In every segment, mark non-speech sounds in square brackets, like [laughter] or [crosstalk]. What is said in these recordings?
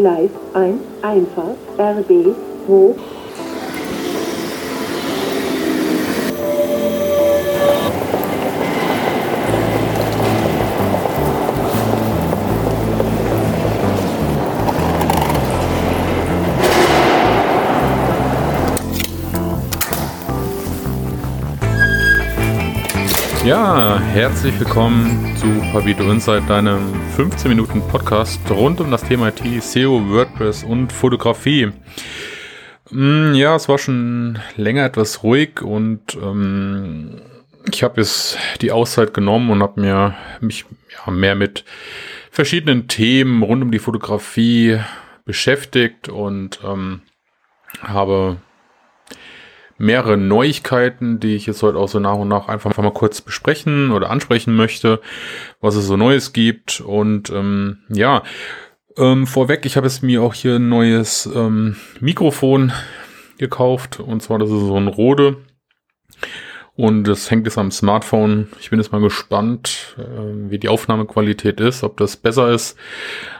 Gleis 1, Einfahrt, RB 2, Ja, herzlich willkommen zu Pavito Insight, deinem 15 Minuten Podcast rund um das Thema IT, SEO, WordPress und Fotografie. Mm, ja, es war schon länger etwas ruhig und ähm, ich habe jetzt die Auszeit genommen und habe mir mich ja, mehr mit verschiedenen Themen rund um die Fotografie beschäftigt und ähm, habe mehrere Neuigkeiten, die ich jetzt heute auch so nach und nach einfach mal kurz besprechen oder ansprechen möchte, was es so Neues gibt. Und ähm, ja, ähm, vorweg, ich habe es mir auch hier ein neues ähm, Mikrofon gekauft. Und zwar, das ist so ein Rode. Und das hängt jetzt am Smartphone. Ich bin jetzt mal gespannt, äh, wie die Aufnahmequalität ist, ob das besser ist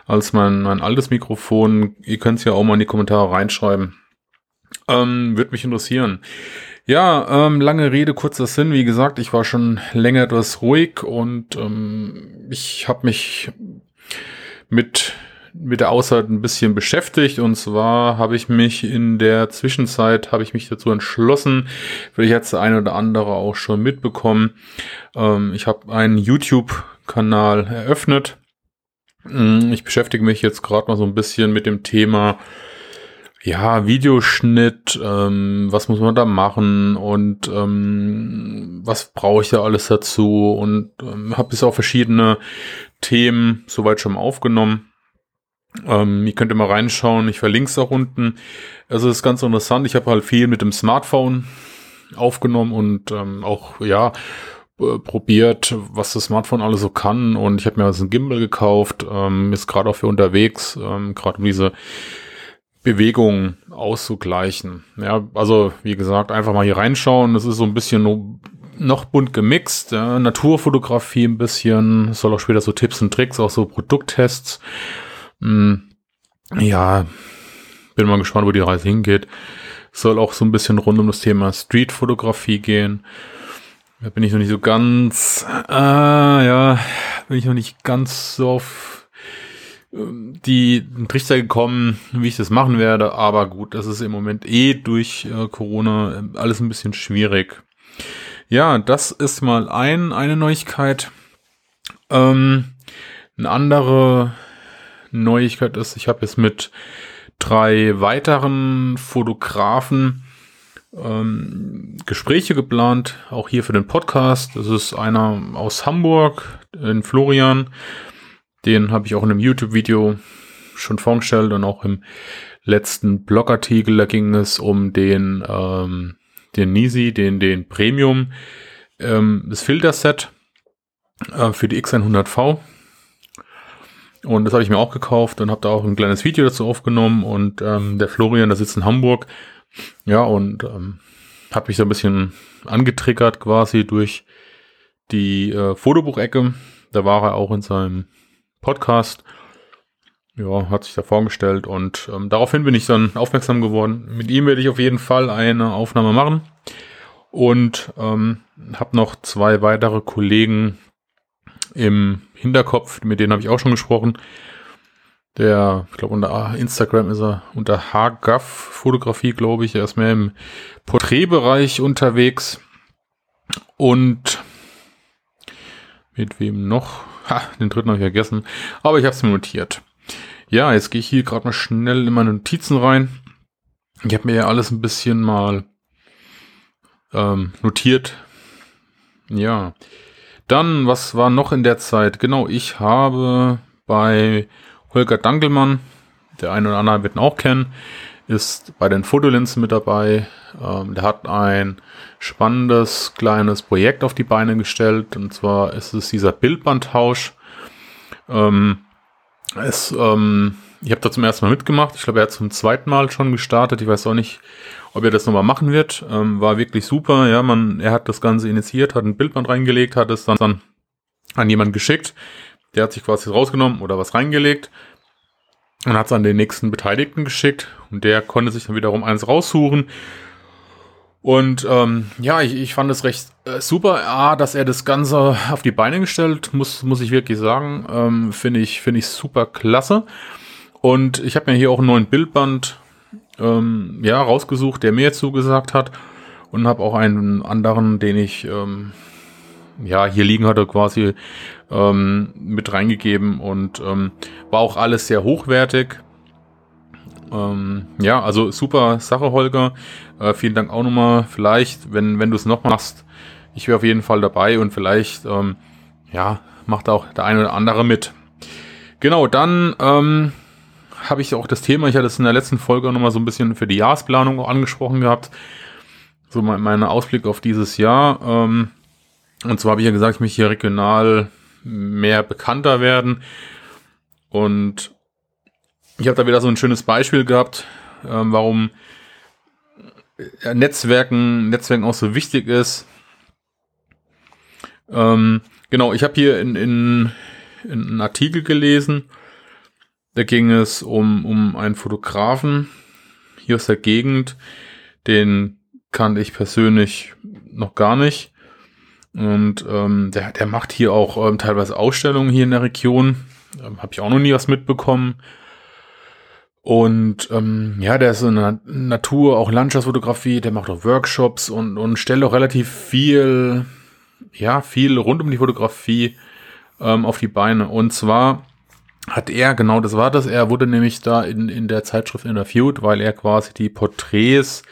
als mein, mein altes Mikrofon. Ihr könnt es ja auch mal in die Kommentare reinschreiben. Ähm, Würde mich interessieren. Ja, ähm, lange Rede, kurzer Sinn. Wie gesagt, ich war schon länger etwas ruhig und ähm, ich habe mich mit mit der Auszeit ein bisschen beschäftigt und zwar habe ich mich in der Zwischenzeit habe ich mich dazu entschlossen, vielleicht jetzt der eine oder andere auch schon mitbekommen. Ähm, ich habe einen YouTube-Kanal eröffnet. Mm, ich beschäftige mich jetzt gerade mal so ein bisschen mit dem Thema ja, Videoschnitt, ähm, was muss man da machen und ähm, was brauche ich da alles dazu und ähm, habe jetzt auch verschiedene Themen soweit schon aufgenommen. Ähm, ihr könnt mal reinschauen, ich verlinke es auch unten. Also das ist ganz interessant, ich habe halt viel mit dem Smartphone aufgenommen und ähm, auch, ja, probiert, was das Smartphone alles so kann und ich habe mir also ein Gimbal gekauft, ähm, ist gerade auch für unterwegs, ähm, gerade um diese Bewegung auszugleichen. Ja, also wie gesagt, einfach mal hier reinschauen. Das ist so ein bisschen noch bunt gemixt. Ja, Naturfotografie ein bisschen, soll auch später so Tipps und Tricks, auch so Produkttests. Hm, ja, bin mal gespannt, wo die Reise hingeht. Soll auch so ein bisschen rund um das Thema Streetfotografie gehen. Da bin ich noch nicht so ganz, ah, ja, bin ich noch nicht ganz so auf die Trichter gekommen, wie ich das machen werde, aber gut, das ist im Moment eh durch äh, Corona äh, alles ein bisschen schwierig. Ja, das ist mal ein, eine Neuigkeit. Ähm, eine andere Neuigkeit ist, ich habe jetzt mit drei weiteren Fotografen ähm, Gespräche geplant, auch hier für den Podcast. Das ist einer aus Hamburg, in Florian, den habe ich auch in einem YouTube-Video schon vorgestellt und auch im letzten Blogartikel, da ging es um den, ähm, den Nisi, den, den Premium, ähm, das Filterset äh, für die X100V. Und das habe ich mir auch gekauft und habe da auch ein kleines Video dazu aufgenommen. Und ähm, der Florian, der sitzt in Hamburg. Ja, und ähm, habe mich so ein bisschen angetriggert quasi durch die äh, Fotobuchecke. Da war er auch in seinem Podcast. Ja, hat sich da vorgestellt und ähm, daraufhin bin ich dann aufmerksam geworden. Mit ihm werde ich auf jeden Fall eine Aufnahme machen und ähm, habe noch zwei weitere Kollegen im Hinterkopf, mit denen habe ich auch schon gesprochen. Der, ich glaube, unter Instagram ist er unter HGAF Fotografie, glaube ich. Er ist mehr im Porträtbereich unterwegs. Und mit wem noch? Ha, den dritten habe ich vergessen. Aber ich habe es mir notiert. Ja, jetzt gehe ich hier gerade mal schnell in meine Notizen rein. Ich habe mir ja alles ein bisschen mal ähm, notiert. Ja. Dann, was war noch in der Zeit? Genau, ich habe bei Holger Dankelmann, der eine oder andere wird ihn auch kennen, ist bei den Fotolinsen mit dabei. Ähm, der hat ein spannendes kleines Projekt auf die Beine gestellt. Und zwar ist es dieser Bildbandtausch. Ähm, es, ähm, ich habe da zum ersten Mal mitgemacht. Ich glaube, er hat zum zweiten Mal schon gestartet. Ich weiß auch nicht, ob er das nochmal machen wird. Ähm, war wirklich super. Ja, man, er hat das Ganze initiiert, hat ein Bildband reingelegt, hat es dann, dann an jemanden geschickt. Der hat sich quasi rausgenommen oder was reingelegt und hat es an den nächsten Beteiligten geschickt und der konnte sich dann wiederum eins raussuchen. Und ähm, ja, ich, ich fand es recht äh, super, A, dass er das Ganze auf die Beine gestellt, muss, muss ich wirklich sagen. Ähm, Finde ich, finde ich super klasse. Und ich habe mir hier auch einen neuen Bildband ähm, ja, rausgesucht, der mir zugesagt hat. Und habe auch einen anderen, den ich ähm, ja hier liegen hatte, quasi ähm, mit reingegeben. Und ähm, war auch alles sehr hochwertig. Ähm, ja, also super Sache, Holger. Äh, vielen Dank auch nochmal. Vielleicht, wenn, wenn du es noch machst, ich wäre auf jeden Fall dabei und vielleicht, ähm, ja, macht auch der eine oder andere mit. Genau, dann ähm, habe ich auch das Thema, ich hatte es in der letzten Folge nochmal so ein bisschen für die Jahresplanung angesprochen gehabt. So mein, mein Ausblick auf dieses Jahr. Ähm, und zwar habe ich ja gesagt, ich möchte hier regional mehr bekannter werden. Und ich habe da wieder so ein schönes Beispiel gehabt, ähm, warum Netzwerken, Netzwerken auch so wichtig ist. Ähm, genau, ich habe hier in, in, in einen Artikel gelesen, da ging es um, um einen Fotografen hier aus der Gegend, den kannte ich persönlich noch gar nicht. Und ähm, der, der macht hier auch ähm, teilweise Ausstellungen hier in der Region. Ähm, Habe ich auch noch nie was mitbekommen. Und ähm, ja, der ist in der Natur, auch Landschaftsfotografie, der macht auch Workshops und, und stellt auch relativ viel, ja, viel rund um die Fotografie ähm, auf die Beine. Und zwar hat er, genau das war das, er wurde nämlich da in, in der Zeitschrift interviewt, weil er quasi die Porträts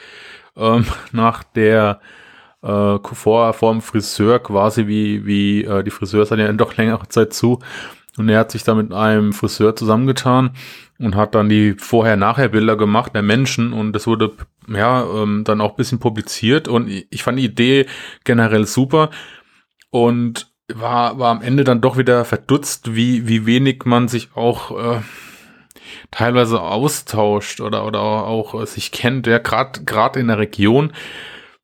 ähm, [laughs] nach der äh, vor, vor dem Friseur quasi, wie, wie äh, die Friseurs hatten ja doch längere Zeit zu. Und er hat sich da mit einem Friseur zusammengetan und hat dann die Vorher-Nachher-Bilder gemacht der Menschen. Und das wurde ja ähm, dann auch bisschen publiziert. Und ich fand die Idee generell super. Und war, war am Ende dann doch wieder verdutzt, wie, wie wenig man sich auch äh, teilweise austauscht oder, oder auch, äh, sich kennt, ja, gerade in der Region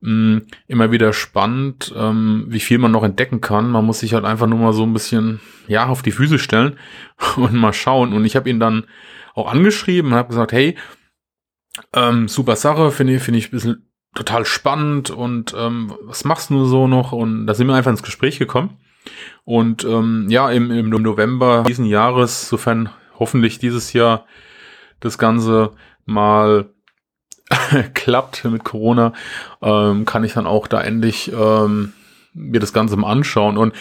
mh, mm, immer wieder spannend, ähm, wie viel man noch entdecken kann. Man muss sich halt einfach nur mal so ein bisschen ja auf die Füße stellen [laughs] und mal schauen. Und ich habe ihn dann auch angeschrieben und habe gesagt, hey, ähm, super Sache, finde ich, finde ich ein bisschen total spannend und ähm, was machst du so noch? Und da sind wir einfach ins Gespräch gekommen. Und ähm, ja, im, im November diesen Jahres, sofern hoffentlich dieses Jahr das Ganze mal [laughs] klappt mit Corona, ähm, kann ich dann auch da endlich ähm, mir das Ganze mal anschauen. Und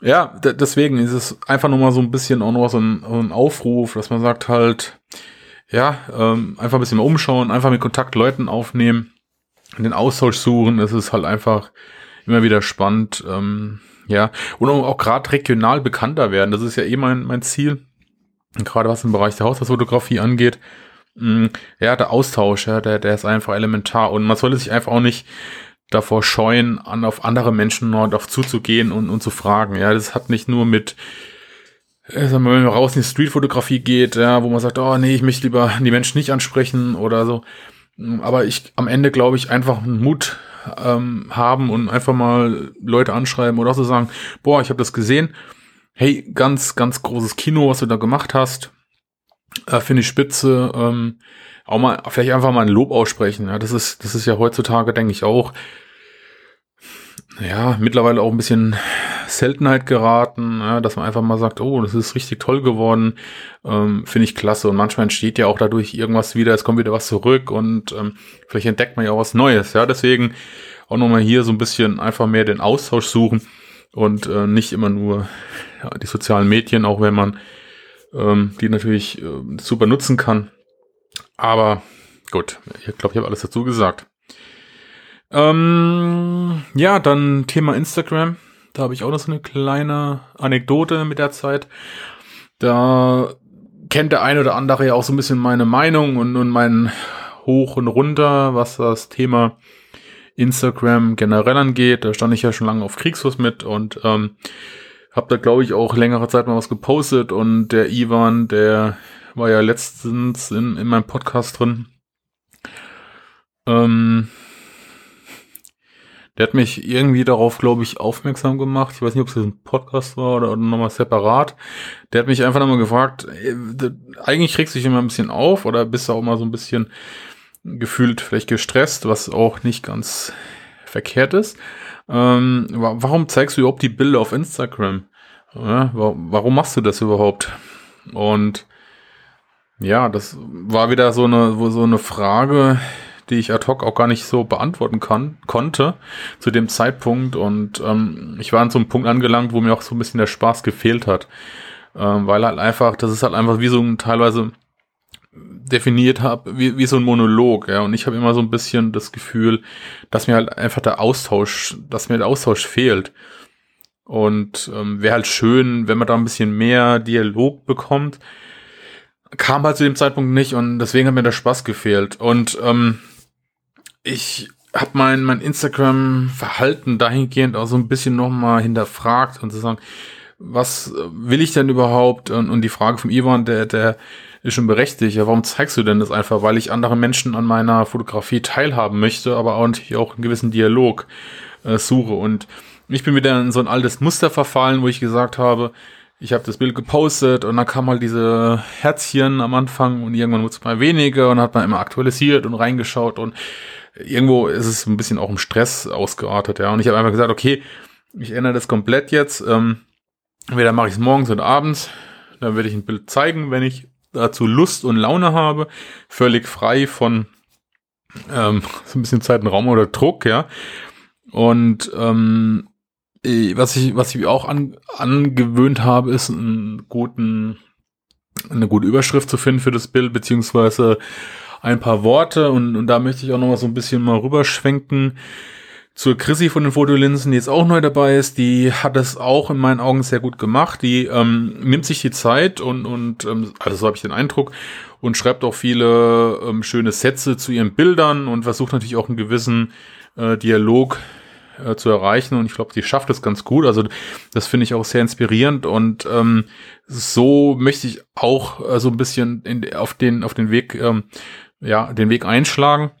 ja, deswegen ist es einfach nur mal so ein bisschen auch noch so ein, so ein Aufruf, dass man sagt halt, ja, ähm, einfach ein bisschen mal umschauen, einfach mit Kontakt Leuten aufnehmen, den Austausch suchen. Es ist halt einfach immer wieder spannend, ähm, ja, und auch gerade regional bekannter werden. Das ist ja eh mein, mein Ziel, gerade was im Bereich der Haushaltsfotografie angeht. Mm, ja, der Austausch, ja, der, der ist einfach elementar und man sollte sich einfach auch nicht davor scheuen, an auf andere Menschen darauf zuzugehen und, und zu fragen. Ja, das hat nicht nur mit, äh, wenn man raus in die Streetfotografie geht, ja, wo man sagt, oh nee, ich möchte lieber die Menschen nicht ansprechen oder so. Mm, aber ich am Ende glaube ich einfach Mut ähm, haben und einfach mal Leute anschreiben oder auch so sagen, boah, ich habe das gesehen. Hey, ganz, ganz großes Kino, was du da gemacht hast. Äh, Finde ich spitze. Ähm, auch mal, vielleicht einfach mal ein Lob aussprechen. Ja, das ist, das ist ja heutzutage, denke ich, auch, ja, mittlerweile auch ein bisschen Seltenheit geraten, ja, dass man einfach mal sagt, oh, das ist richtig toll geworden, ähm, finde ich klasse. Und manchmal entsteht ja auch dadurch irgendwas wieder, es kommt wieder was zurück und ähm, vielleicht entdeckt man ja auch was Neues. Ja, deswegen auch nochmal hier so ein bisschen einfach mehr den Austausch suchen und äh, nicht immer nur ja, die sozialen Medien, auch wenn man ähm, die natürlich äh, super nutzen kann. Aber gut, ich glaube, ich habe alles dazu gesagt. Ähm, ja, dann Thema Instagram. Da habe ich auch noch so eine kleine Anekdote mit der Zeit. Da kennt der eine oder andere ja auch so ein bisschen meine Meinung und, und mein Hoch und Runter, was das Thema Instagram generell angeht. Da stand ich ja schon lange auf Kriegsfuß mit und ähm, habe da, glaube ich, auch längere Zeit mal was gepostet. Und der Ivan, der war ja letztens in, in meinem Podcast drin. Ähm, Der hat mich irgendwie darauf, glaube ich, aufmerksam gemacht. Ich weiß nicht, ob es ein Podcast war oder, oder nochmal separat. Der hat mich einfach nochmal gefragt, ey, eigentlich kriegst du dich immer ein bisschen auf oder bist du auch mal so ein bisschen gefühlt vielleicht gestresst, was auch nicht ganz verkehrt ist. Ähm, warum zeigst du überhaupt die Bilder auf Instagram? Ja, warum machst du das überhaupt? Und ja, das war wieder so eine, so eine Frage, die ich ad hoc auch gar nicht so beantworten kann, konnte zu dem Zeitpunkt. Und ähm, ich war an so einem Punkt angelangt, wo mir auch so ein bisschen der Spaß gefehlt hat. Ähm, weil halt einfach, das ist halt einfach wie so ein teilweise definiert habe, wie, wie so ein Monolog, ja. Und ich habe immer so ein bisschen das Gefühl, dass mir halt einfach der Austausch, dass mir der Austausch fehlt. Und ähm, wäre halt schön, wenn man da ein bisschen mehr Dialog bekommt. Kam halt zu dem Zeitpunkt nicht und deswegen hat mir der Spaß gefehlt. Und ähm, ich habe mein, mein Instagram-Verhalten dahingehend auch so ein bisschen nochmal hinterfragt und zu sagen, was will ich denn überhaupt? Und, und die Frage von Ivan, der, der ist schon berechtigt. Ja, warum zeigst du denn das einfach? Weil ich andere Menschen an meiner Fotografie teilhaben möchte, aber auch auch einen gewissen Dialog äh, suche. Und ich bin wieder in so ein altes Muster verfallen, wo ich gesagt habe, ich habe das Bild gepostet und dann kam halt diese Herzchen am Anfang und irgendwann wurde es mal weniger und hat man immer aktualisiert und reingeschaut und irgendwo ist es ein bisschen auch im Stress ausgeartet, ja. Und ich habe einfach gesagt, okay, ich ändere das komplett jetzt. Ähm, entweder mache ich es morgens oder abends, dann werde ich ein Bild zeigen, wenn ich dazu Lust und Laune habe, völlig frei von ähm, [laughs] so ein bisschen Zeit und Raum oder Druck, ja. Und ähm, was ich, was ich auch an, angewöhnt habe, ist einen guten, eine gute Überschrift zu finden für das Bild, beziehungsweise ein paar Worte und, und da möchte ich auch noch mal so ein bisschen mal rüberschwenken zur Chrissy von den Fotolinsen, die jetzt auch neu dabei ist, die hat es auch in meinen Augen sehr gut gemacht. Die ähm, nimmt sich die Zeit und, und ähm, also so habe ich den Eindruck, und schreibt auch viele ähm, schöne Sätze zu ihren Bildern und versucht natürlich auch einen gewissen äh, Dialog äh, zu erreichen. Und ich glaube, die schafft es ganz gut. Also das finde ich auch sehr inspirierend. Und ähm, so möchte ich auch äh, so ein bisschen in, auf den auf den Weg ähm, ja den Weg einschlagen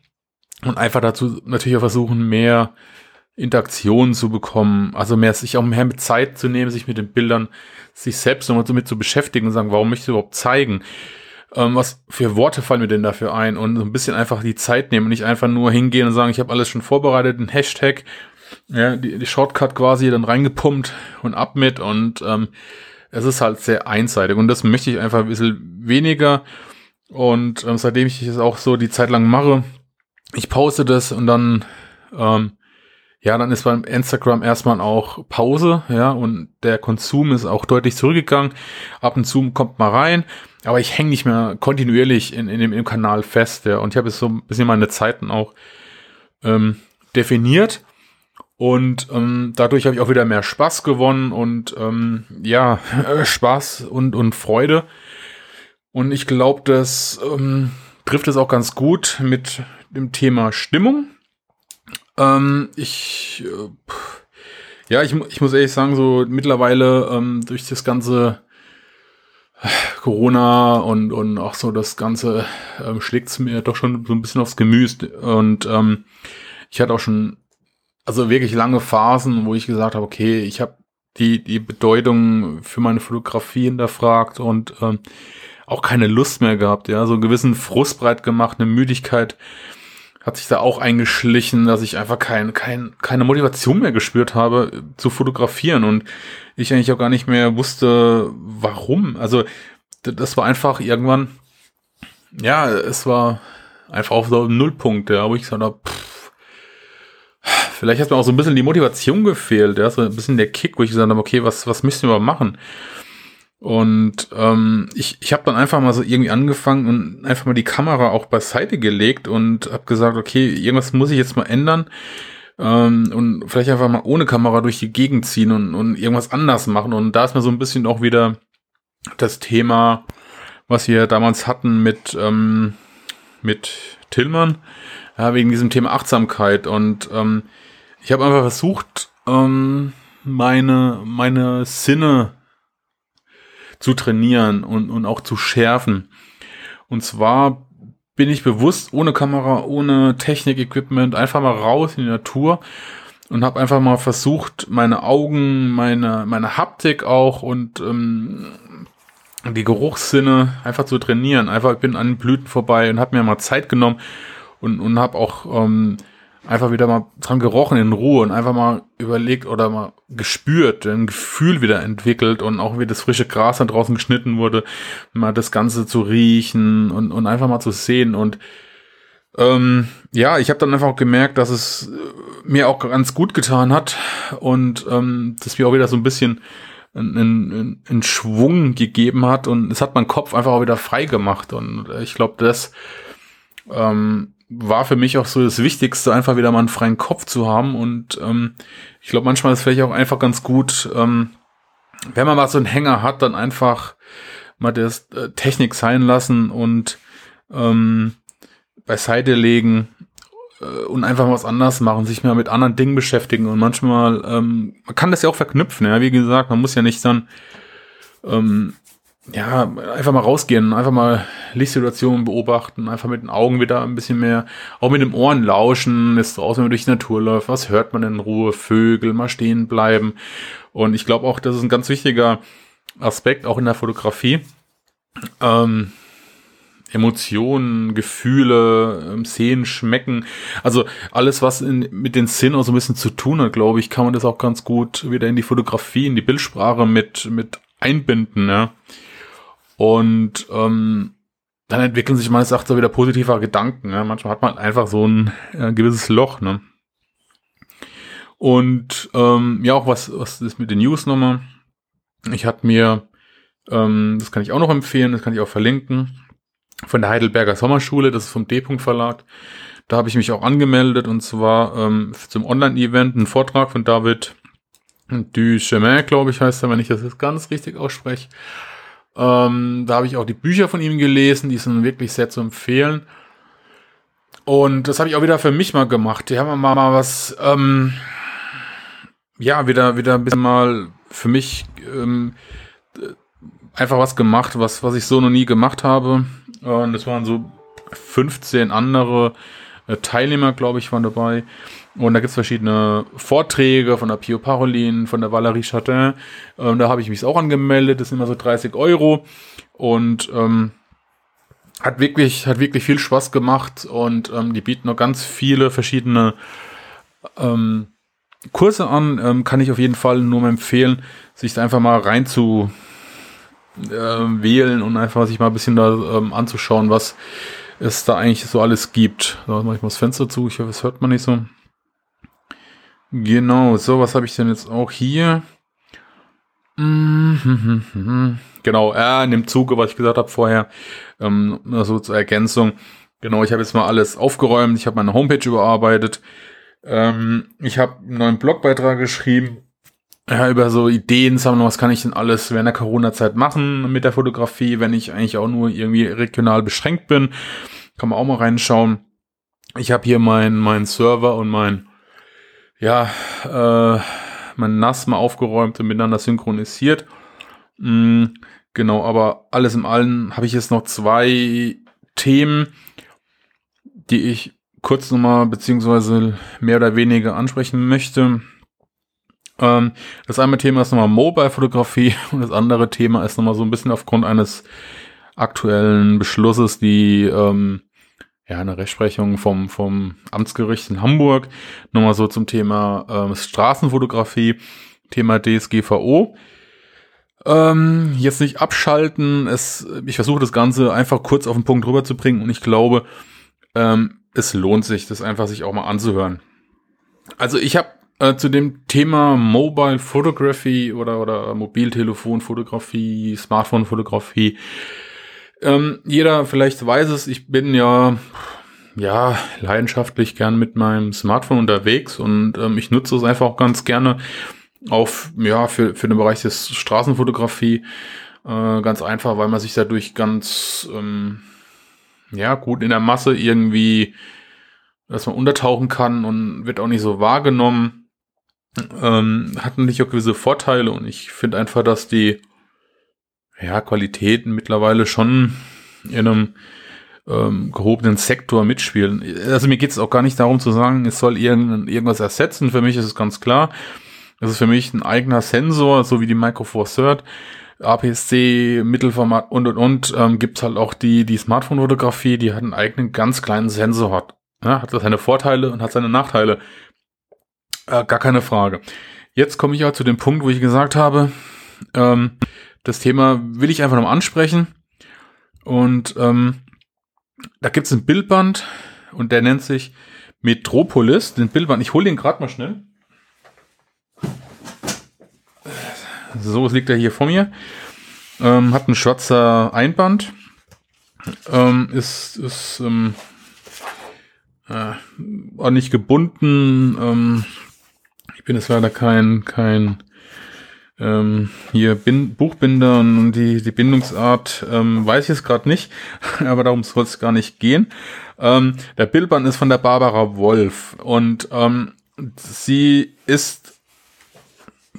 und einfach dazu natürlich auch versuchen, mehr Interaktion zu bekommen, also mehr sich auch mehr mit Zeit zu nehmen, sich mit den Bildern, sich selbst nochmal damit zu beschäftigen und sagen, warum möchte ich überhaupt zeigen? Ähm, was für Worte fallen mir denn dafür ein? Und so ein bisschen einfach die Zeit nehmen und nicht einfach nur hingehen und sagen, ich habe alles schon vorbereitet, ein Hashtag, ja, die, die Shortcut quasi dann reingepumpt und ab mit und ähm, es ist halt sehr einseitig und das möchte ich einfach ein bisschen weniger und ähm, seitdem ich es auch so die Zeit lang mache, ich poste das und dann, ähm, ja, dann ist beim Instagram erstmal auch Pause, ja, und der Konsum ist auch deutlich zurückgegangen. Ab und zu kommt mal rein, aber ich hänge nicht mehr kontinuierlich in, in dem im Kanal fest, ja, und ich habe jetzt so ein bisschen meine Zeiten auch ähm, definiert. Und ähm, dadurch habe ich auch wieder mehr Spaß gewonnen und ähm, ja, [laughs] Spaß und, und Freude. Und ich glaube, das ähm, trifft es auch ganz gut mit dem Thema Stimmung. Ähm, ich, äh, ja, ich, ich muss ehrlich sagen, so mittlerweile ähm, durch das ganze äh, Corona und, und auch so das Ganze ähm, schlägt es mir doch schon so ein bisschen aufs Gemüse. Und ähm, ich hatte auch schon, also wirklich lange Phasen, wo ich gesagt habe, okay, ich habe die, die Bedeutung für meine Fotografie hinterfragt und ähm, auch keine Lust mehr gehabt, ja, so einen gewissen Frust breit gemacht, eine Müdigkeit hat sich da auch eingeschlichen, dass ich einfach kein, kein, keine Motivation mehr gespürt habe zu fotografieren und ich eigentlich auch gar nicht mehr wusste, warum. Also das war einfach irgendwann, ja, es war einfach auf so einem Nullpunkt, ja, wo ich gesagt habe, vielleicht hat mir auch so ein bisschen die Motivation gefehlt, ja, so ein bisschen der Kick, wo ich gesagt habe, okay, was, was müssen wir machen? Und ähm, ich, ich habe dann einfach mal so irgendwie angefangen und einfach mal die Kamera auch beiseite gelegt und habe gesagt, okay, irgendwas muss ich jetzt mal ändern ähm, und vielleicht einfach mal ohne Kamera durch die Gegend ziehen und, und irgendwas anders machen. Und da ist mir so ein bisschen auch wieder das Thema, was wir damals hatten mit, ähm, mit Tillmann, ja, wegen diesem Thema Achtsamkeit. Und ähm, ich habe einfach versucht, ähm, meine, meine Sinne zu trainieren und, und auch zu schärfen. Und zwar bin ich bewusst ohne Kamera, ohne Technik-Equipment einfach mal raus in die Natur und habe einfach mal versucht, meine Augen, meine, meine Haptik auch und ähm, die Geruchssinne einfach zu trainieren. Einfach, bin an den Blüten vorbei und habe mir mal Zeit genommen und, und habe auch ähm, einfach wieder mal dran gerochen in Ruhe und einfach mal überlegt oder mal gespürt, ein Gefühl wieder entwickelt und auch wie das frische Gras dann draußen geschnitten wurde, mal das Ganze zu riechen und, und einfach mal zu sehen. Und ähm, ja, ich habe dann einfach gemerkt, dass es mir auch ganz gut getan hat und ähm, dass mir auch wieder so ein bisschen einen, einen Schwung gegeben hat und es hat mein Kopf einfach auch wieder frei gemacht. Und ich glaube, das ähm, war für mich auch so das Wichtigste, einfach wieder mal einen freien Kopf zu haben. Und ähm, ich glaube, manchmal ist vielleicht auch einfach ganz gut, ähm, wenn man mal so einen Hänger hat, dann einfach mal das äh, Technik sein lassen und ähm, beiseite legen äh, und einfach was anders machen, sich mal mit anderen Dingen beschäftigen. Und manchmal, ähm, man kann das ja auch verknüpfen, ja, wie gesagt, man muss ja nicht dann ähm, ja, einfach mal rausgehen, einfach mal Lichtsituationen beobachten, einfach mit den Augen wieder ein bisschen mehr, auch mit den Ohren lauschen, ist draußen, wenn man durch die Natur läuft, was hört man in Ruhe, Vögel, mal stehen bleiben. Und ich glaube auch, das ist ein ganz wichtiger Aspekt, auch in der Fotografie. Ähm, Emotionen, Gefühle, ähm, Sehen, Schmecken, also alles, was in, mit den Sinnen auch so ein bisschen zu tun hat, glaube ich, kann man das auch ganz gut wieder in die Fotografie, in die Bildsprache mit, mit einbinden, ja. Und ähm, dann entwickeln sich meines Erachtens wieder positiver Gedanken. Ne? Manchmal hat man einfach so ein äh, gewisses Loch. Ne? Und ähm, ja, auch was, was ist mit den News nochmal? Ich hatte mir, ähm, das kann ich auch noch empfehlen, das kann ich auch verlinken, von der Heidelberger Sommerschule, das ist vom D-Punkt Verlag. Da habe ich mich auch angemeldet und zwar ähm, zum Online-Event, ein Vortrag von David Duchemin, glaube ich, heißt er, wenn ich das jetzt ganz richtig ausspreche. Ähm, da habe ich auch die Bücher von ihm gelesen, die sind wirklich sehr zu empfehlen. Und das habe ich auch wieder für mich mal gemacht. Die haben mal, mal was, ähm, ja, wieder, wieder ein bisschen mal für mich ähm, einfach was gemacht, was, was ich so noch nie gemacht habe. Und das waren so 15 andere äh, Teilnehmer, glaube ich, waren dabei. Und da gibt's verschiedene Vorträge von der Pio Parolin, von der Valerie Chatin. Ähm, da habe ich mich auch angemeldet. Das sind immer so 30 Euro. Und ähm, hat wirklich, hat wirklich viel Spaß gemacht. Und ähm, die bieten noch ganz viele verschiedene ähm, Kurse an. Ähm, kann ich auf jeden Fall nur empfehlen, sich da einfach mal rein zu äh, wählen und einfach sich mal ein bisschen da ähm, anzuschauen, was es da eigentlich so alles gibt. Da mache ich mal das Fenster zu. Ich hoffe, es hört man nicht so. Genau, so, was habe ich denn jetzt auch hier? [laughs] Genau, äh, in dem Zuge, was ich gesagt habe vorher, ähm, also zur Ergänzung. Genau, ich habe jetzt mal alles aufgeräumt, ich habe meine Homepage überarbeitet, ähm, ich habe einen neuen Blogbeitrag geschrieben, ja, über so Ideen sammeln, was kann ich denn alles während der Corona-Zeit machen mit der Fotografie, wenn ich eigentlich auch nur irgendwie regional beschränkt bin. Kann man auch mal reinschauen. Ich habe hier meinen mein Server und mein ja, äh, mein NAS mal aufgeräumt und miteinander synchronisiert. Mm, genau, aber alles im Allen habe ich jetzt noch zwei Themen, die ich kurz nochmal beziehungsweise mehr oder weniger ansprechen möchte. Ähm, das eine Thema ist nochmal Mobile-Fotografie [laughs] und das andere Thema ist nochmal so ein bisschen aufgrund eines aktuellen Beschlusses, die ähm, ja, eine Rechtsprechung vom, vom Amtsgericht in Hamburg. Nochmal so zum Thema ähm, Straßenfotografie, Thema DSGVO. Ähm, jetzt nicht abschalten. Es, ich versuche das Ganze einfach kurz auf den Punkt rüberzubringen und ich glaube, ähm, es lohnt sich, das einfach sich auch mal anzuhören. Also ich habe äh, zu dem Thema Mobile Photography oder, oder Mobiltelefonfotografie, Smartphone-Fotografie ähm, jeder vielleicht weiß es, ich bin ja, ja, leidenschaftlich gern mit meinem Smartphone unterwegs und ähm, ich nutze es einfach auch ganz gerne auf, ja, für, für den Bereich des Straßenfotografie. Äh, ganz einfach, weil man sich dadurch ganz, ähm, ja, gut in der Masse irgendwie, dass man untertauchen kann und wird auch nicht so wahrgenommen. Ähm, hat natürlich auch gewisse Vorteile und ich finde einfach, dass die ja, Qualitäten mittlerweile schon in einem ähm, gehobenen Sektor mitspielen. Also mir geht es auch gar nicht darum zu sagen, es soll irgend, irgendwas ersetzen. Für mich ist es ganz klar, es ist für mich ein eigener Sensor, so wie die Micro Four Third, APS-C, Mittelformat und und und. Ähm, Gibt halt auch die, die Smartphone-Fotografie, die hat einen eigenen ganz kleinen Sensor. Hat, ja, hat seine Vorteile und hat seine Nachteile. Äh, gar keine Frage. Jetzt komme ich ja zu dem Punkt, wo ich gesagt habe, ähm, das Thema will ich einfach noch ansprechen. Und ähm, da gibt es ein Bildband und der nennt sich Metropolis. Den Bildband, ich hole den gerade mal schnell. So, es liegt er hier vor mir. Ähm, hat ein schwarzer Einband. Ähm, ist ist ähm, äh, ordentlich gebunden. Ähm, ich bin jetzt leider kein kein ähm, hier Bin Buchbinder und die, die Bindungsart ähm, weiß ich jetzt gerade nicht, [laughs] aber darum soll es gar nicht gehen. Ähm, der Bildband ist von der Barbara Wolf und ähm, sie ist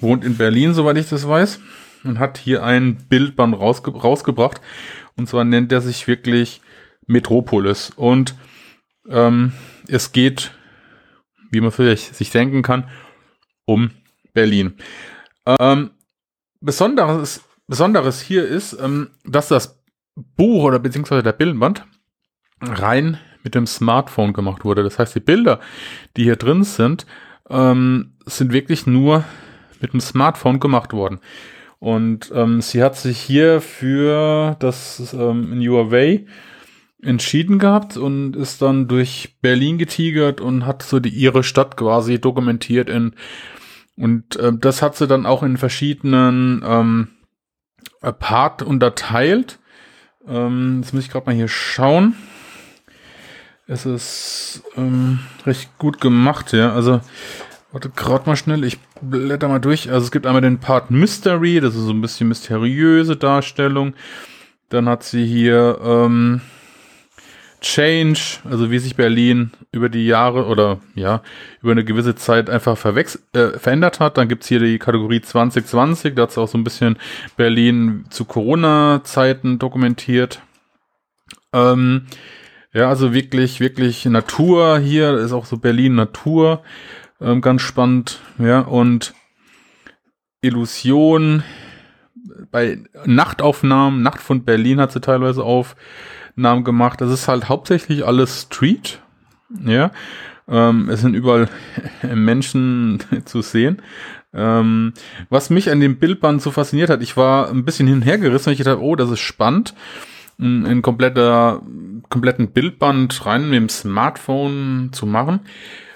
wohnt in Berlin, soweit ich das weiß, und hat hier ein Bildband rausge rausgebracht. Und zwar nennt er sich wirklich Metropolis. Und ähm, es geht, wie man vielleicht sich denken kann, um Berlin. Ähm, Besonderes, Besonderes hier ist, ähm, dass das Buch oder beziehungsweise der Bildband rein mit dem Smartphone gemacht wurde. Das heißt, die Bilder, die hier drin sind, ähm, sind wirklich nur mit dem Smartphone gemacht worden. Und ähm, sie hat sich hier für das ähm, in Your Way entschieden gehabt und ist dann durch Berlin getigert und hat so die ihre Stadt quasi dokumentiert in und äh, das hat sie dann auch in verschiedenen ähm, Part unterteilt. Ähm, jetzt muss ich gerade mal hier schauen. Es ist ähm, recht gut gemacht, ja. Also, warte gerade mal schnell, ich blätter mal durch. Also es gibt einmal den Part Mystery, das ist so ein bisschen mysteriöse Darstellung. Dann hat sie hier ähm, Change, also wie sich Berlin über die Jahre oder ja, über eine gewisse Zeit einfach äh, verändert hat. Dann gibt's hier die Kategorie 2020, da hat auch so ein bisschen Berlin zu Corona-Zeiten dokumentiert. Ähm, ja, also wirklich, wirklich Natur hier, ist auch so Berlin Natur, ähm, ganz spannend, ja, und Illusion. Bei Nachtaufnahmen, Nacht von Berlin hat sie teilweise auf Namen gemacht. Das ist halt hauptsächlich alles Street. Ja. Ähm, es sind überall [laughs] Menschen [laughs] zu sehen. Ähm, was mich an dem Bildband so fasziniert hat, ich war ein bisschen hinhergerissen und ich dachte, oh, das ist spannend. Ein kompletter, kompletten Bildband rein mit dem Smartphone zu machen.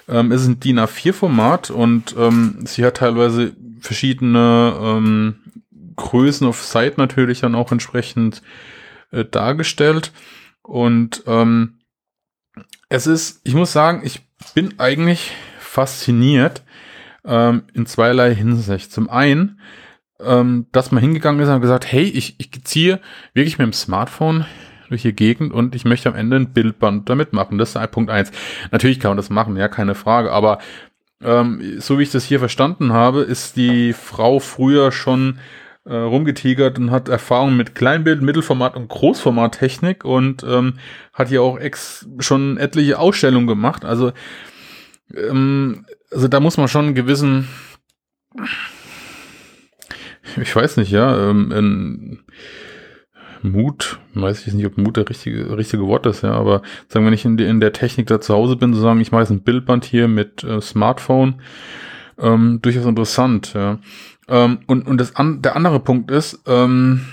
Ähm, es ist ein DIN A4-Format und ähm, sie hat teilweise verschiedene ähm, Größen auf Site natürlich dann auch entsprechend äh, dargestellt. Und ähm, es ist, ich muss sagen, ich bin eigentlich fasziniert ähm, in zweierlei Hinsicht. Zum einen, ähm, dass man hingegangen ist und gesagt, hey, ich, ich ziehe wirklich mit dem Smartphone durch die Gegend und ich möchte am Ende ein Bildband damit machen. Das ist Punkt eins. Natürlich kann man das machen, ja, keine Frage, aber ähm, so wie ich das hier verstanden habe, ist die Frau früher schon äh, rumgetigert und hat Erfahrung mit Kleinbild, Mittelformat und Großformattechnik und ähm, hat hier auch ex schon etliche Ausstellungen gemacht. Also, ähm, also da muss man schon einen gewissen, ich weiß nicht, ja, ähm, Mut, weiß ich nicht, ob Mut der richtige, richtige Wort ist, ja, aber sagen, wenn ich in, in der Technik da zu Hause bin, zu sagen, ich mache jetzt ein Bildband hier mit äh, Smartphone, ähm, durchaus interessant, ja. Ähm, und und das an, der andere Punkt ist, ähm,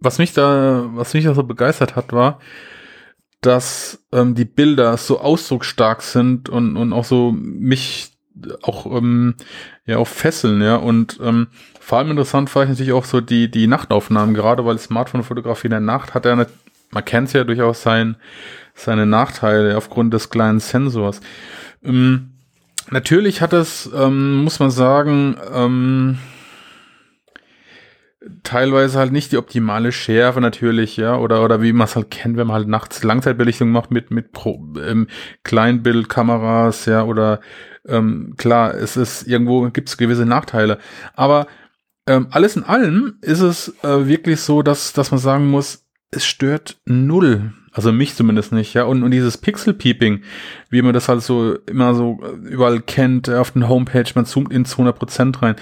was mich da, was mich da so begeistert hat, war, dass ähm, die Bilder so ausdrucksstark sind und, und auch so mich auch ähm, ja auch fesseln, ja. Und ähm, vor allem interessant fand ich natürlich auch so die, die Nachtaufnahmen, gerade weil Smartphone-Fotografie in der Nacht hat ja eine, man kennt ja durchaus sein, seine Nachteile aufgrund des kleinen Sensors. Ähm, Natürlich hat es, ähm, muss man sagen, ähm, teilweise halt nicht die optimale Schärfe natürlich, ja, oder oder wie man es halt kennt, wenn man halt nachts Langzeitbelichtung macht mit mit Pro, ähm, Kleinbildkameras, ja, oder ähm, klar, es ist irgendwo gibt es gewisse Nachteile, aber ähm, alles in allem ist es äh, wirklich so, dass dass man sagen muss, es stört null. Also mich zumindest nicht, ja. Und, und dieses Pixel-Peeping, wie man das halt so immer so überall kennt, auf den Homepage, man zoomt ins 100% rein.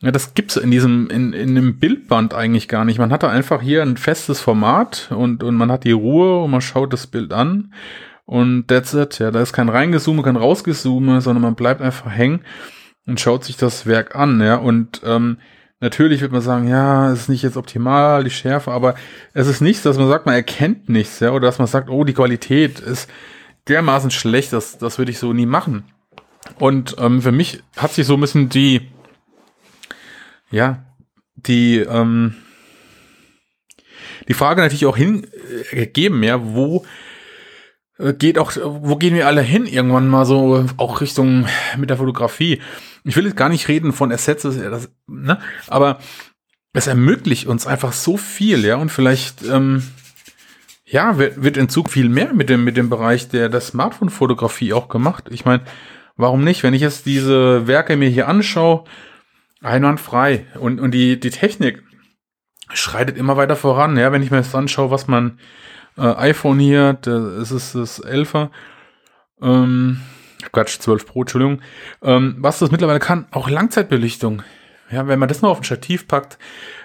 Ja, das gibt's in diesem, in, in dem Bildband eigentlich gar nicht. Man hat da einfach hier ein festes Format und, und man hat die Ruhe und man schaut das Bild an und that's it. Ja, da ist kein reingezoome, kein rausgezoome, sondern man bleibt einfach hängen und schaut sich das Werk an, ja. Und ähm, natürlich wird man sagen, ja, es ist nicht jetzt optimal, die Schärfe, aber es ist nichts, dass man sagt, man erkennt nichts, ja, oder dass man sagt, oh, die Qualität ist dermaßen schlecht, das, das würde ich so nie machen. Und ähm, für mich hat sich so ein bisschen die ja, die, ähm, die Frage natürlich auch hingegeben, ja, wo äh, geht auch, wo gehen wir alle hin irgendwann mal so auch Richtung mit der Fotografie. Ich will jetzt gar nicht reden von Assets, das, ne, aber es ermöglicht uns einfach so viel, ja, und vielleicht, ähm, ja, wird, wird in Zug viel mehr mit dem, mit dem Bereich der, der Smartphone-Fotografie auch gemacht. Ich meine, warum nicht? Wenn ich jetzt diese Werke mir hier anschaue, Einwandfrei. Und, und die, die Technik schreitet immer weiter voran. Ja, wenn ich mir das anschaue, was man äh, iPhone hier, das ist das 11er, ähm, Quatsch, 12 Pro, Entschuldigung, ähm, was das mittlerweile kann, auch Langzeitbelichtung. Ja, wenn man das noch auf ein Stativ packt.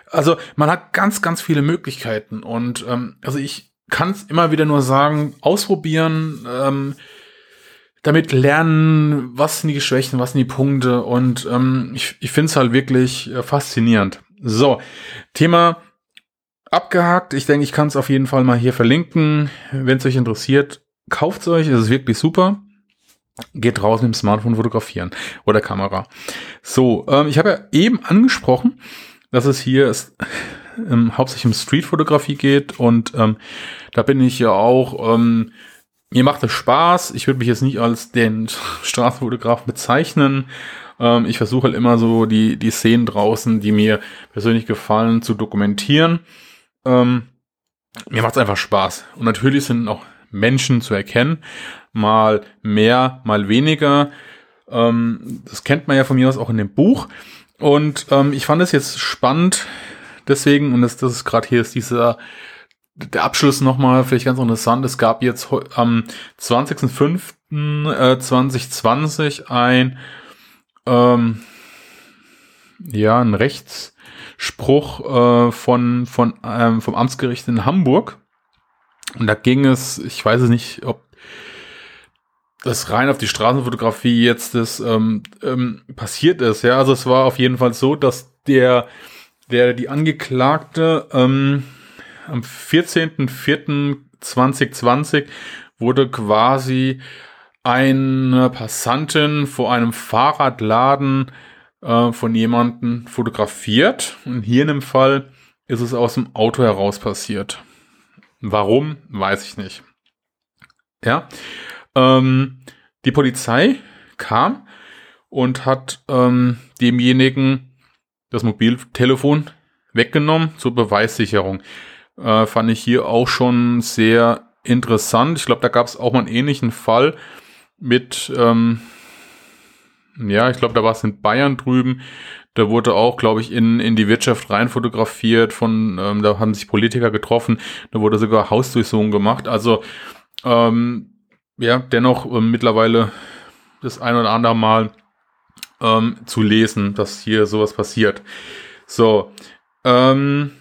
Also man hat ganz, ganz viele Möglichkeiten. Und ähm, also ich kann es immer wieder nur sagen, ausprobieren, ähm, damit lernen, was sind die Schwächen, was sind die Punkte und ähm, ich, ich finde es halt wirklich äh, faszinierend. So, Thema abgehakt. Ich denke, ich kann es auf jeden Fall mal hier verlinken. Wenn es euch interessiert, kauft es euch, es ist wirklich super. Geht draußen im Smartphone fotografieren oder Kamera. So, ähm, ich habe ja eben angesprochen, dass es hier ist, ähm, hauptsächlich um Streetfotografie geht und ähm, da bin ich ja auch ähm, mir macht es Spaß. Ich würde mich jetzt nicht als den [laughs] Straßenfotograf bezeichnen. Ähm, ich versuche halt immer so die, die Szenen draußen, die mir persönlich gefallen, zu dokumentieren. Ähm, mir macht es einfach Spaß. Und natürlich sind auch Menschen zu erkennen. Mal mehr, mal weniger. Ähm, das kennt man ja von mir aus auch in dem Buch. Und ähm, ich fand es jetzt spannend, deswegen, und das, das ist gerade hier ist dieser der Abschluss nochmal vielleicht ganz interessant. Es gab jetzt am 20.05.2020 äh, ein, ähm, ja, ein Rechtsspruch äh, von, von, ähm, vom Amtsgericht in Hamburg. Und da ging es, ich weiß es nicht, ob das rein auf die Straßenfotografie jetzt das ähm, ähm, passiert ist. Ja, also es war auf jeden Fall so, dass der, der die Angeklagte ähm, am 14.04.2020 wurde quasi eine Passantin vor einem Fahrradladen äh, von jemandem fotografiert. Und hier in dem Fall ist es aus dem Auto heraus passiert. Warum, weiß ich nicht. Ja. Ähm, die Polizei kam und hat ähm, demjenigen das Mobiltelefon weggenommen zur Beweissicherung. Äh, fand ich hier auch schon sehr interessant. Ich glaube, da gab es auch mal einen ähnlichen Fall mit, ähm, ja, ich glaube, da war es in Bayern drüben. Da wurde auch, glaube ich, in, in die Wirtschaft rein fotografiert von, ähm, da haben sich Politiker getroffen, da wurde sogar Hausdurchsuchung gemacht. Also, ähm, ja, dennoch äh, mittlerweile das ein oder andere Mal ähm, zu lesen, dass hier sowas passiert. So, ähm,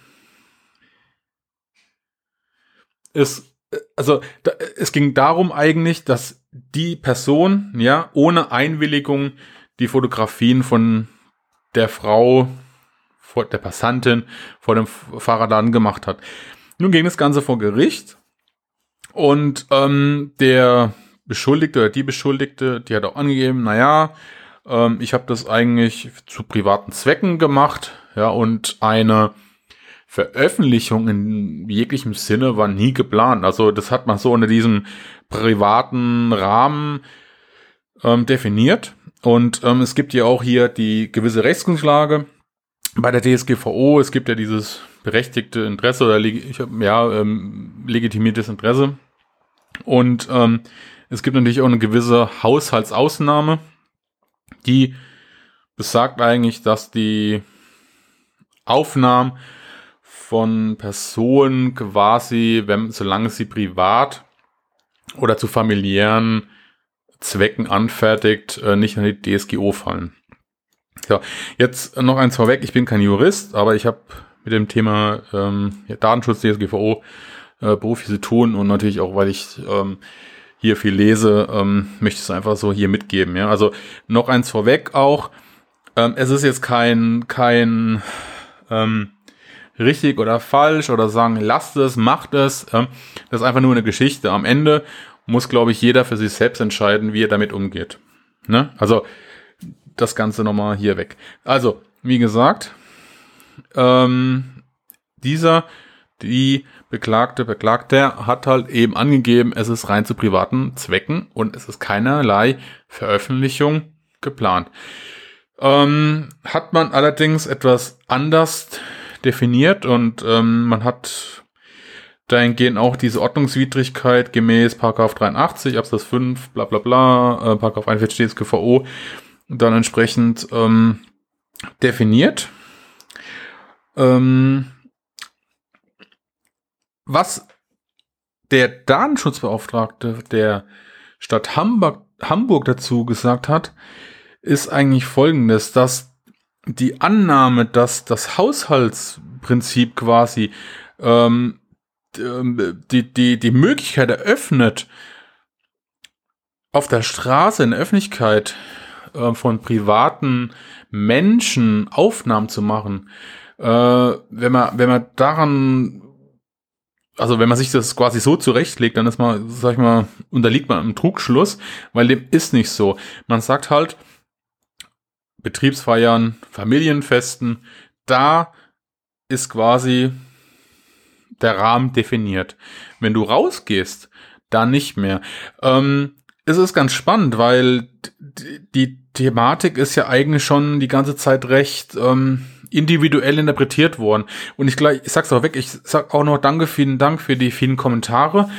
es, also da, es ging darum eigentlich, dass die Person, ja, ohne Einwilligung die Fotografien von der Frau, vor der Passantin vor dem Fahrradladen gemacht hat. Nun ging das Ganze vor Gericht und ähm, der Beschuldigte oder die Beschuldigte, die hat auch angegeben, naja, ähm, ich habe das eigentlich zu privaten Zwecken gemacht, ja, und eine Veröffentlichung in jeglichem Sinne war nie geplant. Also das hat man so unter diesem privaten Rahmen ähm, definiert. Und ähm, es gibt ja auch hier die gewisse Rechtsgrundlage bei der DSGVO. Es gibt ja dieses berechtigte Interesse oder ja, ähm, legitimiertes Interesse. Und ähm, es gibt natürlich auch eine gewisse Haushaltsausnahme, die besagt eigentlich, dass die Aufnahmen von Personen quasi, wenn, solange sie privat oder zu familiären Zwecken anfertigt, äh, nicht an die DSGO fallen. So, jetzt noch eins vorweg. Ich bin kein Jurist, aber ich habe mit dem Thema ähm, Datenschutz, DSGVO äh, beruflich zu tun und natürlich auch, weil ich ähm, hier viel lese, ähm, möchte ich es einfach so hier mitgeben. Ja, also noch eins vorweg auch. Ähm, es ist jetzt kein kein ähm, richtig oder falsch oder sagen, lasst es, macht es. Das ist einfach nur eine Geschichte. Am Ende muss, glaube ich, jeder für sich selbst entscheiden, wie er damit umgeht. Ne? Also das Ganze nochmal hier weg. Also, wie gesagt, ähm, dieser, die Beklagte, Beklagter hat halt eben angegeben, es ist rein zu privaten Zwecken und es ist keinerlei Veröffentlichung geplant. Ähm, hat man allerdings etwas anders definiert und ähm, man hat dahingehend auch diese Ordnungswidrigkeit gemäß Paragraph 83 Absatz 5 bla bla bla äh, Paragraph 41 DSGVO dann entsprechend ähm, definiert. Ähm, was der Datenschutzbeauftragte der Stadt Hamburg, Hamburg dazu gesagt hat, ist eigentlich folgendes, dass die Annahme, dass das Haushaltsprinzip quasi ähm, die, die, die Möglichkeit eröffnet, auf der Straße in der Öffentlichkeit äh, von privaten Menschen Aufnahmen zu machen, äh, wenn man, wenn man daran also wenn man sich das quasi so zurechtlegt, dann ist man, sag ich mal, unterliegt man einem Trugschluss, weil dem ist nicht so. Man sagt halt, Betriebsfeiern, Familienfesten, da ist quasi der Rahmen definiert. Wenn du rausgehst, da nicht mehr. Ähm, es ist ganz spannend, weil die Thematik ist ja eigentlich schon die ganze Zeit recht ähm, individuell interpretiert worden. Und ich gleich, ich sag's auch weg, ich sag auch noch Danke, vielen Dank für die vielen Kommentare,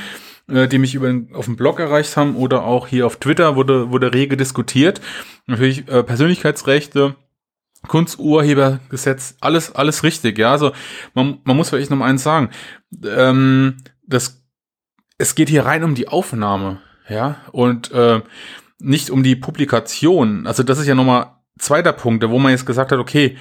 äh, die mich über auf dem Blog erreicht haben oder auch hier auf Twitter wurde, wurde rege diskutiert. Natürlich äh, Persönlichkeitsrechte, Kunsturhebergesetz, alles, alles richtig, ja. Also man, man muss vielleicht noch mal eins sagen. Ähm, das, es geht hier rein um die Aufnahme, ja, und äh, nicht um die Publikation. Also das ist ja nochmal zweiter Punkt, wo man jetzt gesagt hat, okay,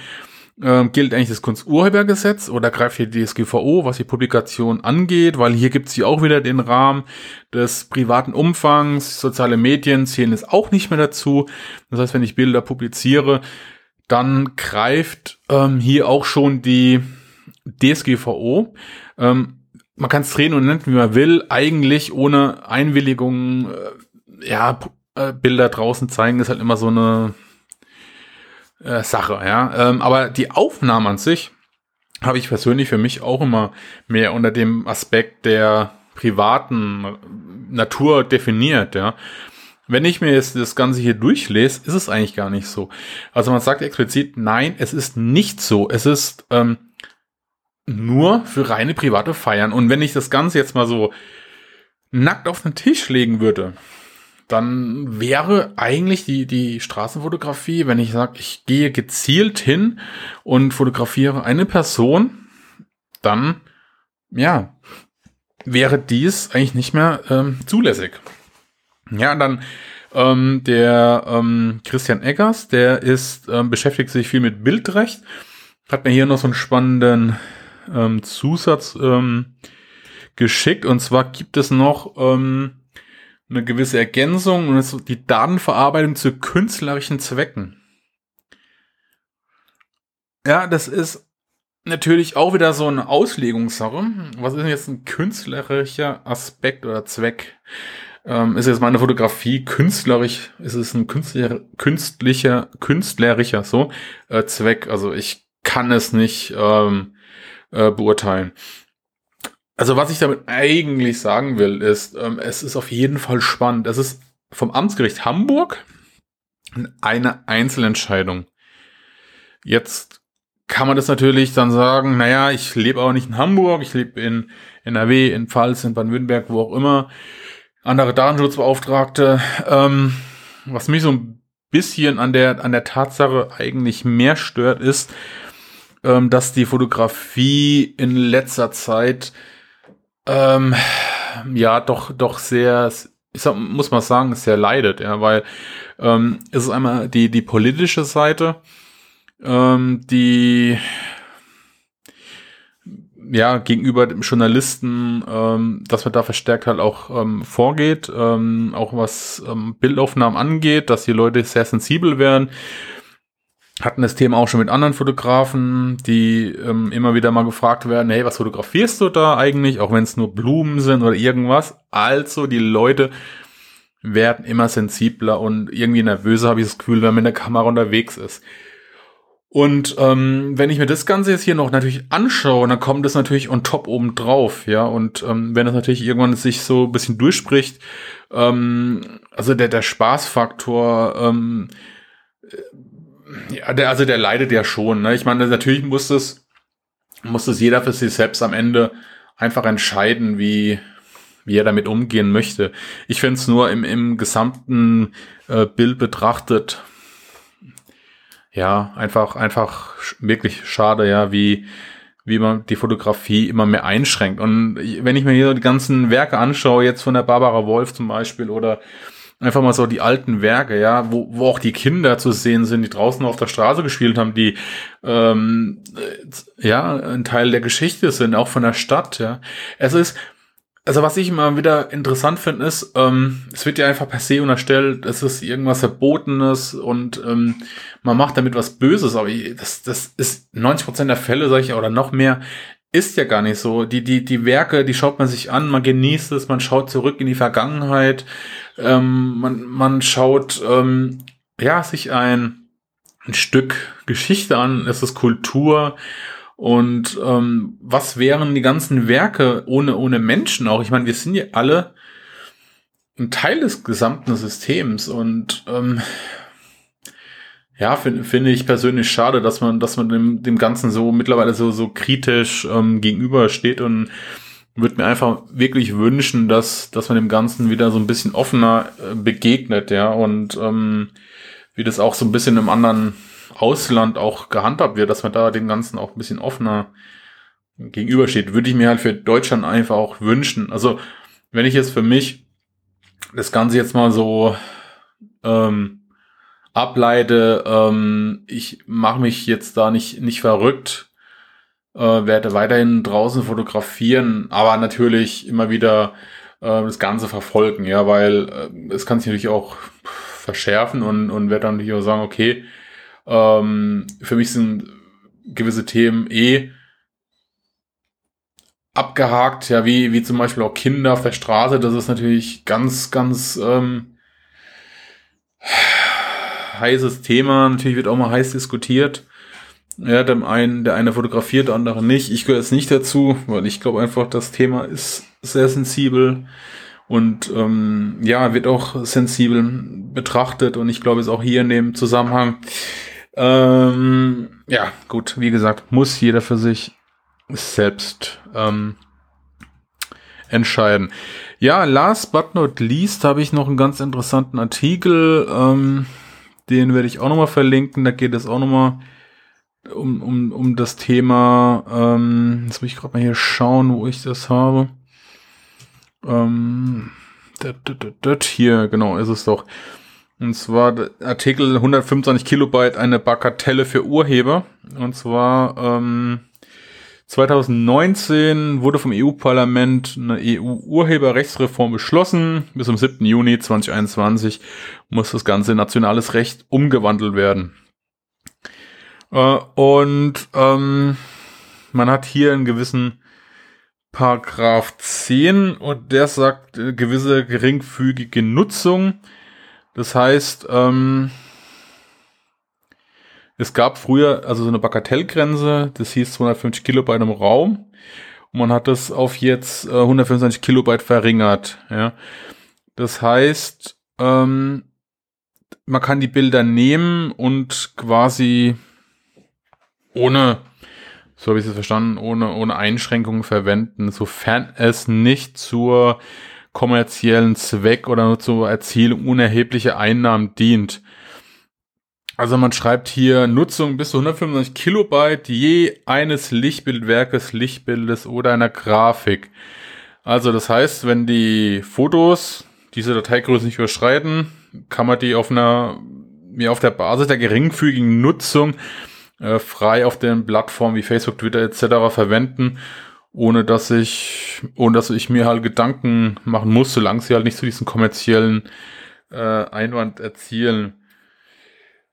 ähm, gilt eigentlich das Kunsturhebergesetz oder greift hier die DSGVO, was die Publikation angeht, weil hier gibt es ja auch wieder den Rahmen des privaten Umfangs, soziale Medien zählen es auch nicht mehr dazu. Das heißt, wenn ich Bilder publiziere, dann greift ähm, hier auch schon die DSGVO. Ähm, man kann es drehen und nennen, wie man will, eigentlich ohne Einwilligung, äh, ja, äh, Bilder draußen zeigen, ist halt immer so eine äh, Sache, ja. Ähm, aber die Aufnahme an sich habe ich persönlich für mich auch immer mehr unter dem Aspekt der privaten Natur definiert, ja. Wenn ich mir jetzt das Ganze hier durchlese, ist es eigentlich gar nicht so. Also man sagt explizit, nein, es ist nicht so. Es ist ähm, nur für reine private Feiern. Und wenn ich das Ganze jetzt mal so nackt auf den Tisch legen würde, dann wäre eigentlich die, die Straßenfotografie, wenn ich sage, ich gehe gezielt hin und fotografiere eine Person, dann, ja, wäre dies eigentlich nicht mehr ähm, zulässig. Ja, dann ähm, der ähm, Christian Eggers, der ist, ähm, beschäftigt sich viel mit Bildrecht, hat mir hier noch so einen spannenden ähm, Zusatz ähm, geschickt. Und zwar gibt es noch ähm, eine gewisse Ergänzung und die Datenverarbeitung zu künstlerischen Zwecken. Ja, das ist natürlich auch wieder so eine Auslegungssache. Was ist jetzt ein künstlerischer Aspekt oder Zweck? Ähm, ist jetzt meine Fotografie künstlerisch? Ist es ein künstlicher, künstlicher, künstlerischer so äh, Zweck? Also ich kann es nicht ähm, äh, beurteilen. Also was ich damit eigentlich sagen will, ist, ähm, es ist auf jeden Fall spannend. Es ist vom Amtsgericht Hamburg eine Einzelentscheidung. Jetzt kann man das natürlich dann sagen, naja, ich lebe aber nicht in Hamburg, ich lebe in NRW, in Pfalz, in Baden-Württemberg, wo auch immer. Andere Datenschutzbeauftragte. Ähm, was mich so ein bisschen an der, an der Tatsache eigentlich mehr stört, ist, ähm, dass die Fotografie in letzter Zeit ähm, ja doch doch sehr, ich sag, muss man sagen, sehr leidet, ja, weil ähm, es ist einmal die die politische Seite, ähm, die ja, gegenüber dem Journalisten, ähm, dass man da verstärkt halt auch ähm, vorgeht, ähm, auch was ähm, Bildaufnahmen angeht, dass die Leute sehr sensibel werden. Hatten das Thema auch schon mit anderen Fotografen, die ähm, immer wieder mal gefragt werden, hey, was fotografierst du da eigentlich, auch wenn es nur Blumen sind oder irgendwas. Also die Leute werden immer sensibler und irgendwie nervöser, habe ich das Gefühl, wenn man mit der Kamera unterwegs ist. Und ähm, wenn ich mir das Ganze jetzt hier noch natürlich anschaue, dann kommt das natürlich on top oben drauf, ja. Und ähm, wenn das natürlich irgendwann sich so ein bisschen durchspricht, ähm, also der, der Spaßfaktor, ähm, ja, der, also der leidet ja schon. Ne? Ich meine, natürlich muss das, muss das jeder für sich selbst am Ende einfach entscheiden, wie, wie er damit umgehen möchte. Ich finde es nur im, im gesamten äh, Bild betrachtet, ja, einfach, einfach wirklich schade, ja, wie, wie man die Fotografie immer mehr einschränkt. Und wenn ich mir hier die ganzen Werke anschaue, jetzt von der Barbara Wolf zum Beispiel oder einfach mal so die alten Werke, ja, wo, wo auch die Kinder zu sehen sind, die draußen auf der Straße gespielt haben, die ähm, ja ein Teil der Geschichte sind, auch von der Stadt, ja. Es ist, also was ich immer wieder interessant finde, ist, ähm, es wird ja einfach per se unterstellt, es ist irgendwas Verbotenes und ähm, man macht damit was Böses, aber das, das ist 90% der Fälle, sage ich, oder noch mehr, ist ja gar nicht so. Die, die, die Werke, die schaut man sich an, man genießt es, man schaut zurück in die Vergangenheit, ähm, man, man schaut ähm, ja sich ein, ein Stück Geschichte an, es ist Kultur und ähm, was wären die ganzen Werke ohne, ohne Menschen auch? Ich meine, wir sind ja alle ein Teil des gesamten Systems und ähm, ja, finde find ich persönlich schade, dass man, dass man dem, dem Ganzen so mittlerweile so, so kritisch ähm, gegenübersteht und würde mir einfach wirklich wünschen, dass, dass man dem Ganzen wieder so ein bisschen offener äh, begegnet, ja, und ähm, wie das auch so ein bisschen im anderen Ausland auch gehandhabt wird, dass man da dem Ganzen auch ein bisschen offener gegenübersteht, würde ich mir halt für Deutschland einfach auch wünschen. Also, wenn ich jetzt für mich das Ganze jetzt mal so ähm, ableite, ähm, ich mache mich jetzt da nicht, nicht verrückt, äh, werde weiterhin draußen fotografieren, aber natürlich immer wieder äh, das Ganze verfolgen, ja, weil äh, es kann sich natürlich auch verschärfen und, und werde dann natürlich auch sagen, okay, ähm, für mich sind gewisse Themen eh abgehakt, ja, wie, wie zum Beispiel auch Kinder auf der Straße. Das ist natürlich ganz, ganz ähm, heißes Thema. Natürlich wird auch mal heiß diskutiert. Ja, dem einen, der eine fotografiert, der andere nicht. Ich gehöre jetzt nicht dazu, weil ich glaube einfach, das Thema ist sehr sensibel und ähm, ja, wird auch sensibel betrachtet und ich glaube es auch hier in dem Zusammenhang ähm, ja, gut, wie gesagt, muss jeder für sich selbst ähm, entscheiden. Ja, last but not least habe ich noch einen ganz interessanten Artikel, ähm, den werde ich auch nochmal verlinken. Da geht es auch nochmal um, um, um das Thema, ähm, jetzt muss ich gerade mal hier schauen, wo ich das habe. Ähm, dat, dat, dat, hier, genau, ist es doch. Und zwar Artikel 125 Kilobyte, eine Bagatelle für Urheber. Und zwar ähm, 2019 wurde vom EU-Parlament eine EU-Urheberrechtsreform beschlossen. Bis zum 7. Juni 2021 muss das ganze nationales Recht umgewandelt werden. Äh, und ähm, man hat hier einen gewissen Paragraph 10 und der sagt äh, gewisse geringfügige Nutzung das heißt, ähm, es gab früher also so eine Bagatellgrenze, das hieß 250 Kilobyte im Raum. Und man hat das auf jetzt äh, 125 Kilobyte verringert. Ja. Das heißt, ähm, man kann die Bilder nehmen und quasi ohne, so habe ich es verstanden, ohne, ohne Einschränkungen verwenden, sofern es nicht zur kommerziellen Zweck oder nur zur Erzielung unerheblicher Einnahmen dient. Also man schreibt hier Nutzung bis zu 195 Kilobyte je eines Lichtbildwerkes, Lichtbildes oder einer Grafik. Also das heißt, wenn die Fotos diese Dateigröße nicht überschreiten, kann man die auf einer, mir auf der Basis der geringfügigen Nutzung äh, frei auf den Plattformen wie Facebook, Twitter etc. verwenden, ohne dass ich, ohne dass ich mir halt Gedanken machen muss, solange sie halt nicht zu diesem kommerziellen äh, Einwand erzielen.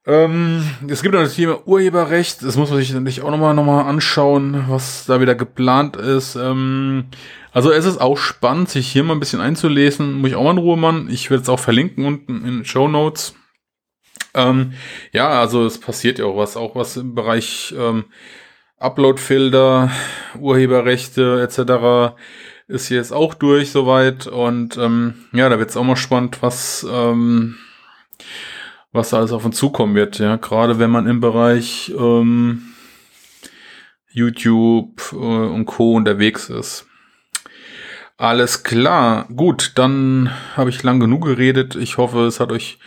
Ähm, es gibt noch das Thema Urheberrecht. Das muss man sich natürlich auch nochmal noch mal anschauen, was da wieder geplant ist. Ähm, also es ist auch spannend, sich hier mal ein bisschen einzulesen. Muss ich auch mal in Ruhe machen. Ich werde es auch verlinken unten in Show Notes. Ähm, ja, also es passiert ja auch was, auch was im Bereich ähm, Upload-Filter, Urheberrechte etc. ist jetzt auch durch soweit und ähm, ja, da wird es auch mal spannend, was ähm, was da alles auf uns zukommen wird, ja, gerade wenn man im Bereich ähm, YouTube äh, und Co. unterwegs ist. Alles klar, gut, dann habe ich lang genug geredet. Ich hoffe, es hat euch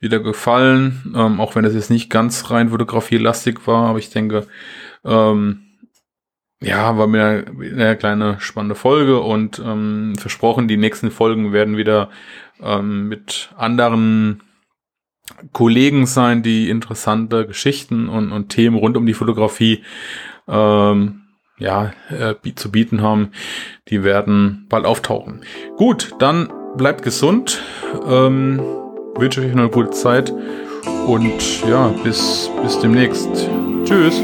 wieder gefallen, ähm, auch wenn es jetzt nicht ganz rein Fotografie-lastig war, aber ich denke, ähm, ja, war mir eine kleine spannende Folge und ähm, versprochen, die nächsten Folgen werden wieder ähm, mit anderen Kollegen sein, die interessante Geschichten und, und Themen rund um die Fotografie ähm, ja, äh, zu bieten haben. Die werden bald auftauchen. Gut, dann bleibt gesund. Ähm, wünsche euch noch eine gute Zeit und ja, bis, bis demnächst. Tschüss.